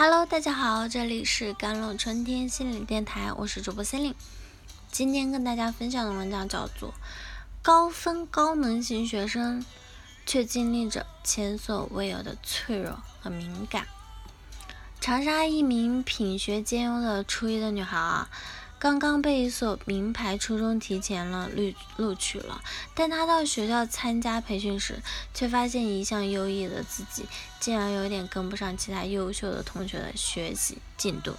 Hello，大家好，这里是甘露春天心理电台，我是主播心灵。今天跟大家分享的文章叫做《高分高能型学生却经历着前所未有的脆弱和敏感》。长沙一名品学兼优的初一的女孩啊。刚刚被一所名牌初中提前了录录取了，但他到学校参加培训时，却发现一向优异的自己竟然有点跟不上其他优秀的同学的学习进度，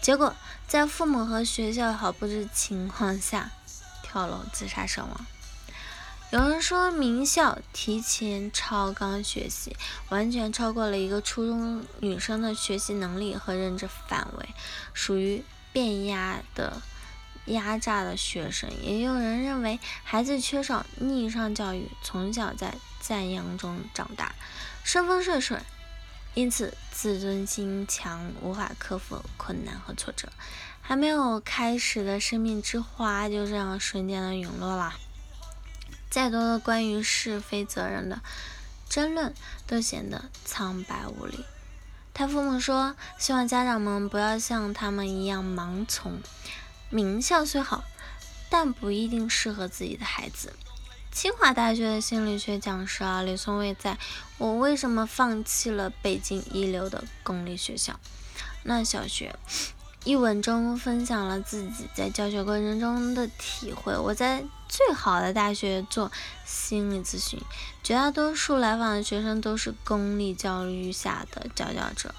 结果在父母和学校毫不知情况下跳楼自杀身亡。有人说，名校提前超纲学习，完全超过了一个初中女生的学习能力和认知范围，属于。变压的压榨的学生，也有人认为孩子缺少逆商教育，从小在赞扬中长大，顺风顺水，因此自尊心强，无法克服困难和挫折，还没有开始的生命之花就这样瞬间的陨落了。再多的关于是非责任的争论，都显得苍白无力。他父母说：“希望家长们不要像他们一样盲从。名校虽好，但不一定适合自己的孩子。”清华大学的心理学讲师啊，李松蔚在《我为什么放弃了北京一流的公立学校？那小学》一文中分享了自己在教学过程中的体会。我在。最好的大学做心理咨询，绝大多数来访的学生都是公立教育下的佼佼者，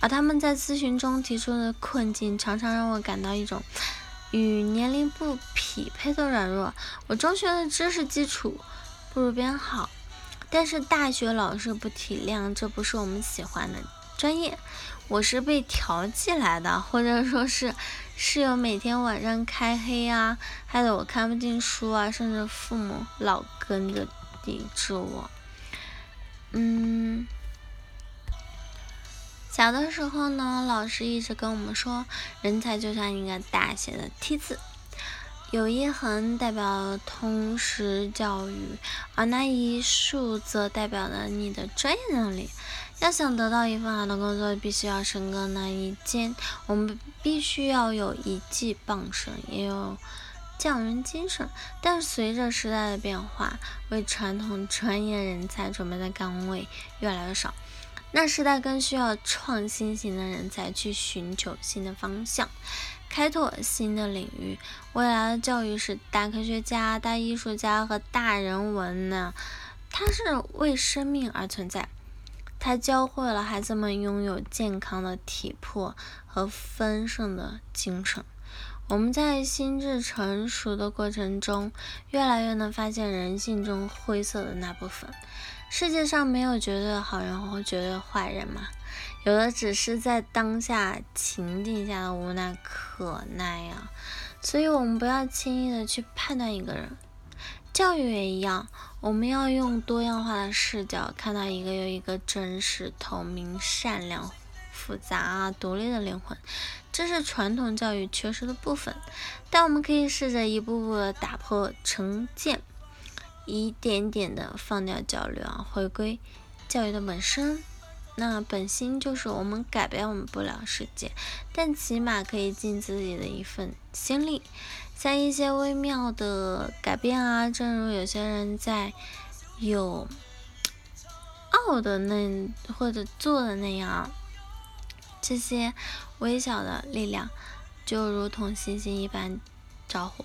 而他们在咨询中提出的困境，常常让我感到一种与年龄不匹配的软弱。我中学的知识基础不如别人好，但是大学老师不体谅，这不是我们喜欢的。专业，我是被调剂来的，或者说是室友每天晚上开黑啊，害得我看不进书啊，甚至父母老跟着抵制我。嗯，小的时候呢，老师一直跟我们说，人才就像一个大写的 T 字，有一横代表通识教育，而那一竖则代表了你的专业能力。要想得到一份好的工作，必须要深耕那一肩。我们必须要有一技傍身，也有匠人精神。但随着时代的变化，为传统专业人才准备的岗位越来越少，那时代更需要创新型的人才去寻求新的方向，开拓新的领域。未来的教育是大科学家、大艺术家和大人文呢？它是为生命而存在。他教会了孩子们拥有健康的体魄和丰盛的精神。我们在心智成熟的过程中，越来越能发现人性中灰色的那部分。世界上没有绝对的好人和绝对坏人嘛，有的只是在当下情境下的无奈可奈呀。所以，我们不要轻易的去判断一个人。教育也一样，我们要用多样化的视角看到一个又一个真实、透明、善良、复杂啊、独立的灵魂，这是传统教育缺失的部分。但我们可以试着一步步的打破成见，一点点的放掉焦虑啊，回归教育的本身。那本心就是我们改变我们不了世界，但起码可以尽自己的一份心力，像一些微妙的改变啊，正如有些人在有傲的那或者做的那样，这些微小的力量就如同星星一般着火，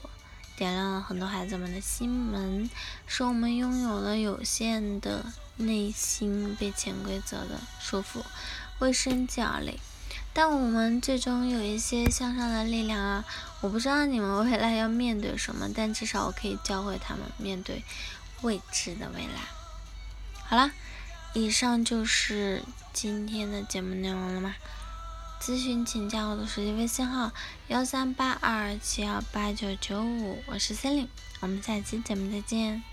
点亮了很多孩子们的心门，使我们拥有了有限的。内心被潜规则的束缚，为生计而累，但我们最终有一些向上的力量啊！我不知道你们未来要面对什么，但至少我可以教会他们面对未知的未来。好了，以上就是今天的节目内容了吗？咨询请加我的手机微信号幺三八二七幺八九九五，我是森林，我们下期节目再见。